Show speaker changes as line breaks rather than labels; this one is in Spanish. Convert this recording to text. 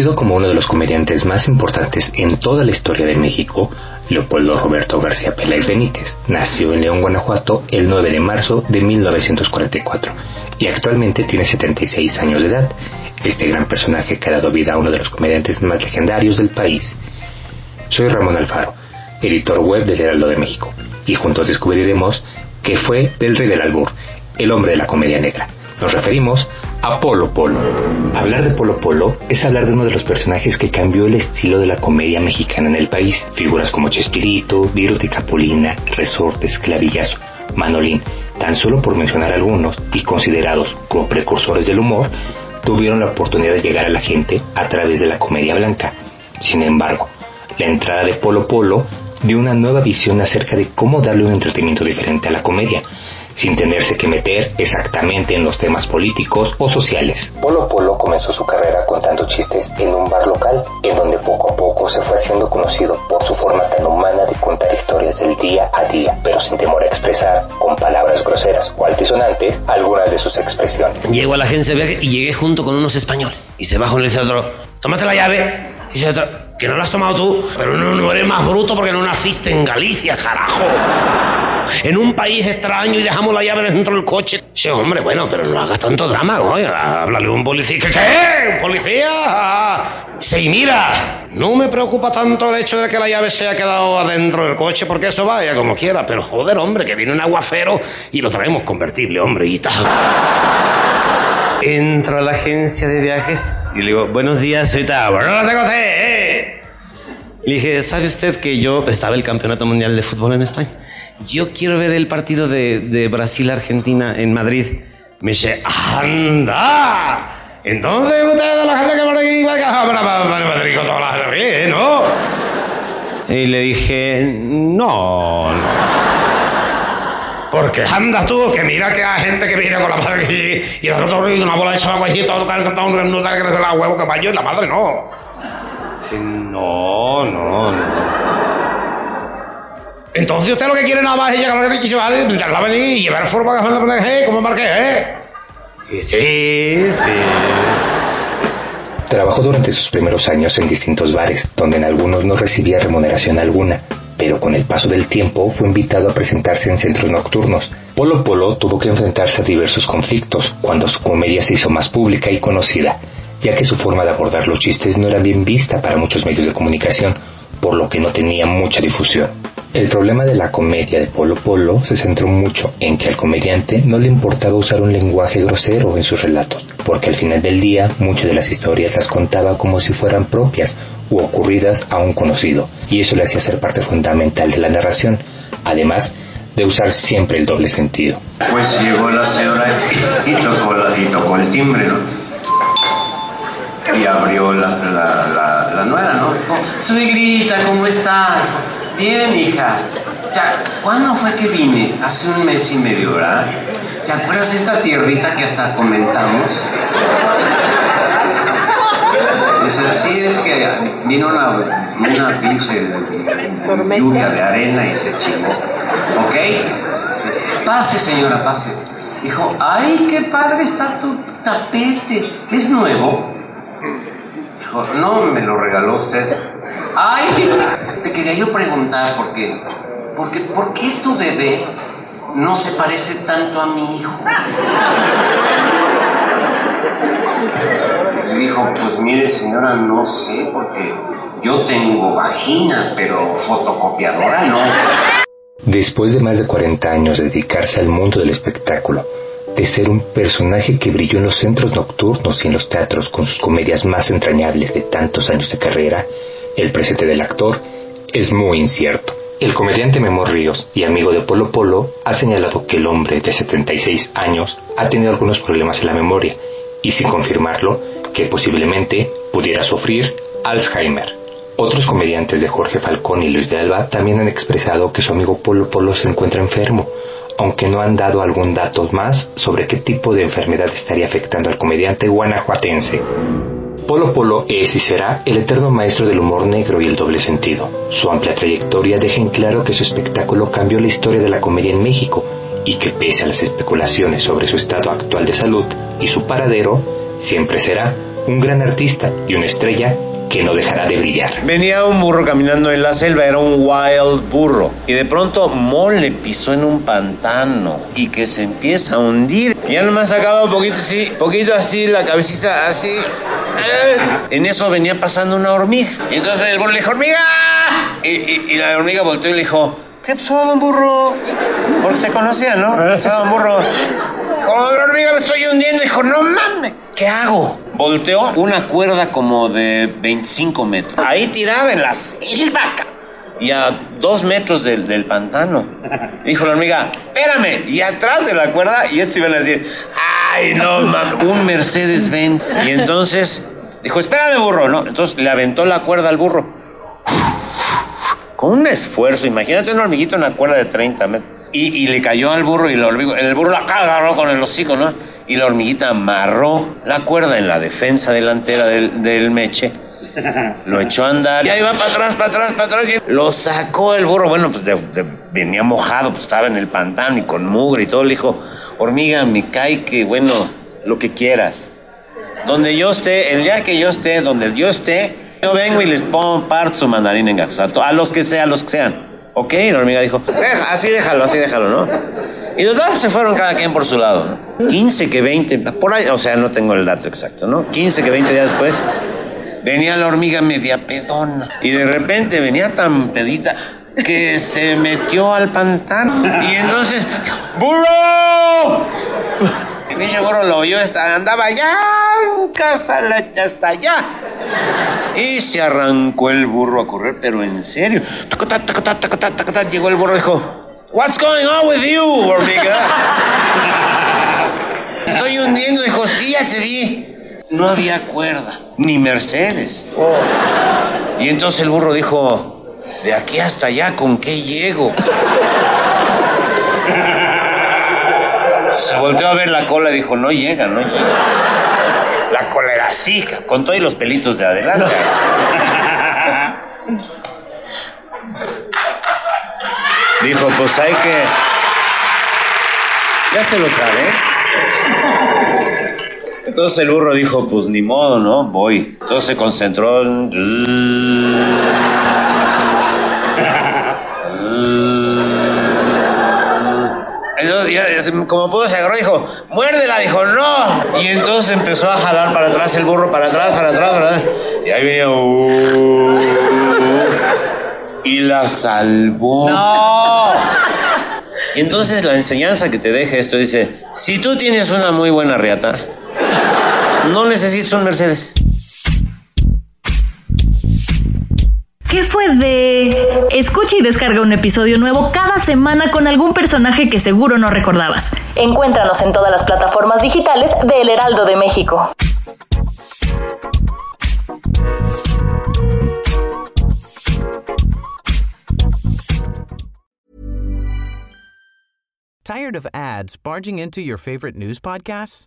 Como uno de los comediantes más importantes en toda la historia de México, Leopoldo Roberto García Peláez Benítez nació en León, Guanajuato, el 9 de marzo de 1944 y actualmente tiene 76 años de edad. Este gran personaje que ha dado vida a uno de los comediantes más legendarios del país. Soy Ramón Alfaro, editor web del Heraldo de México, y juntos descubriremos qué fue del rey del albur, el hombre de la comedia negra. Nos referimos a Polo Polo. Hablar de Polo Polo es hablar de uno de los personajes que cambió el estilo de la comedia mexicana en el país. Figuras como Chespirito, Viruti Capulina, Resortes, Clavillazo, Manolín, tan solo por mencionar algunos y considerados como precursores del humor, tuvieron la oportunidad de llegar a la gente a través de la comedia blanca. Sin embargo, la entrada de Polo Polo dio una nueva visión acerca de cómo darle un entretenimiento diferente a la comedia sin tenerse que meter exactamente en los temas políticos o sociales. Polo Polo comenzó su carrera contando chistes en un bar local, en donde poco a poco se fue haciendo conocido por su forma tan humana de contar historias del día a día, pero sin temor a expresar con palabras groseras o altisonantes algunas de sus expresiones.
Llego a la agencia de viaje y llegué junto con unos españoles. Y se bajó y le dice otro, tómate la llave. Y dice otro, que no la has tomado tú, pero no, no eres más bruto porque no naciste en Galicia, carajo en un país extraño y dejamos la llave dentro del coche. Sí, hombre, bueno, pero no hagas tanto drama, coño. Háblale a un policía. ¿Qué? ¿Un policía? Sí, mira, no me preocupa tanto el hecho de que la llave se haya quedado adentro del coche, porque eso vaya como quiera. Pero joder, hombre, que viene un aguacero y lo traemos convertible, hombre, y tal. Entro a la agencia de viajes y le digo, buenos días, soy Bueno, no tengo eh. Le dije, ¿sabe usted que yo estaba el campeonato mundial de fútbol en España? Yo quiero ver el partido de, de Brasil-Argentina en Madrid. Me dice, anda. Entonces usted la gente que por aquí para Madrid con toda la gente bien, ¿no? Y le dije, no, no. Porque anda tú, que mira que hay gente que viene con la madre y, y otro una bola de chaval todo cantando un no que la huevo que vaya y la madre no. No, no, no. Entonces usted lo que quiere nada más es llegar a la y a y llevar forma de como marqué, ¿eh? sí, sí,
Trabajó durante sus primeros años en distintos bares, donde en algunos no recibía remuneración alguna, pero con el paso del tiempo fue invitado a presentarse en centros nocturnos. Polo Polo tuvo que enfrentarse a diversos conflictos cuando su comedia se hizo más pública y conocida, ya que su forma de abordar los chistes no era bien vista para muchos medios de comunicación, por lo que no tenía mucha difusión. El problema de la comedia de Polo Polo se centró mucho en que al comediante no le importaba usar un lenguaje grosero en sus relatos, porque al final del día muchas de las historias las contaba como si fueran propias u ocurridas a un conocido, y eso le hacía ser parte fundamental de la narración, además de usar siempre el doble sentido.
Pues llegó la señora y tocó, y tocó el timbre, ¿no? Y abrió la, la, la, nuera, ¿no? Suegrita, ¿cómo está? Bien, hija. Ya, ¿Cuándo fue que vine? Hace un mes y medio, ¿verdad? ¿Te acuerdas de esta tierrita que hasta comentamos? Dice, sí, es que vino una, una pinche lluvia de arena y se chingó. ¿Ok? Pase, señora, pase. Dijo, ay, qué padre está tu tapete. ¿Es nuevo? Dijo, no, me lo regaló usted. Ay, te quería yo preguntar por qué. Porque, ¿Por qué tu bebé no se parece tanto a mi hijo? Le dijo, pues mire señora, no sé, porque yo tengo vagina, pero fotocopiadora no.
Después de más de 40 años de dedicarse al mundo del espectáculo, de ser un personaje que brilló en los centros nocturnos y en los teatros con sus comedias más entrañables de tantos años de carrera, el presente del actor es muy incierto. El comediante Memo Ríos y amigo de Polo Polo ha señalado que el hombre de 76 años ha tenido algunos problemas en la memoria y sin confirmarlo, que posiblemente pudiera sufrir Alzheimer. Otros comediantes de Jorge Falcón y Luis de Alba también han expresado que su amigo Polo Polo se encuentra enfermo, aunque no han dado algún dato más sobre qué tipo de enfermedad estaría afectando al comediante guanajuatense. Polo Polo es y será el eterno maestro del humor negro y el doble sentido. Su amplia trayectoria deja en claro que su espectáculo cambió la historia de la comedia en México y que pese a las especulaciones sobre su estado actual de salud y su paradero, siempre será un gran artista y una estrella que no dejará de brillar.
Venía un burro caminando en la selva, era un wild burro. Y de pronto Mole pisó en un pantano y que se empieza a hundir. Y ya nomás sacaba un poquito así, poquito así, la cabecita así. En eso venía pasando una hormiga. Y entonces el burro le dijo, ¡hormiga! Y, la hormiga volteó y le dijo, ¿qué pasó, don burro? Porque se conocían, ¿no? ¿Qué pasó, don burro? Dijo, hormiga, me estoy hundiendo. Dijo, no mames, ¿qué hago? Volteó una cuerda como de 25 metros. Ahí tiraba en la selva. Y a dos metros del, del pantano. Dijo la hormiga, espérame. Y atrás de la cuerda, y estos iban a decir, ay, no mames, un Mercedes-Benz. Y entonces dijo, espérame, burro. No, entonces le aventó la cuerda al burro. Con un esfuerzo, imagínate un hormiguito en una cuerda de 30 metros. Y, le cayó al burro y el, el burro la agarró con el hocico, ¿no? Y la hormiguita amarró la cuerda en la defensa delantera del, meche. Lo echó a andar. Y ahí va para atrás, para atrás, para atrás. lo sacó el burro. Bueno, pues venía mojado, pues estaba en el pantano y con mugre y todo. Le dijo, hormiga, me cae que, bueno, lo que quieras. Donde yo esté, el día que yo esté, donde yo esté, yo vengo y les pongo parto su mandarín en gato. a los que sean, a los que sean. Ok, la hormiga dijo, así déjalo, así déjalo, ¿no? Y los dos se fueron cada quien por su lado, ¿no? 15 que 20, por ahí, o sea, no tengo el dato exacto, ¿no? 15 que 20 días después, venía la hormiga media pedona. Y de repente venía tan pedita que se metió al pantano. Y entonces, ¡burro! Y mi burro lo oyó, andaba ya en casa, hasta allá. Y se arrancó el burro a correr, pero en serio. Llegó el burro y dijo, What's going on with you, hormiga? Estoy hundiendo, dijo, sí, ya te vi. No había cuerda, ni Mercedes. Y entonces el burro dijo, de aquí hasta allá, ¿con qué llego? Se volteó a ver la cola y dijo, no llega, no llega. La cola era así, con todos los pelitos de adelante. Dijo, pues hay que... Ya se lo sabe. Entonces el burro dijo, pues ni modo, ¿no? Voy. Entonces se concentró en... como pudo se agarró y dijo, muérdela, dijo, no. Y entonces empezó a jalar para atrás el burro, para atrás, para atrás, ¿verdad? Y ahí venía, uh, y la salvó. No. Y entonces la enseñanza que te deja esto dice, si tú tienes una muy buena riata, no necesitas un Mercedes.
¿Qué fue de...? Escucha y descarga un episodio nuevo cada semana con algún personaje que seguro no recordabas. Encuéntranos en todas las plataformas digitales de El Heraldo de México.
Tired of ads barging into your favorite news podcasts?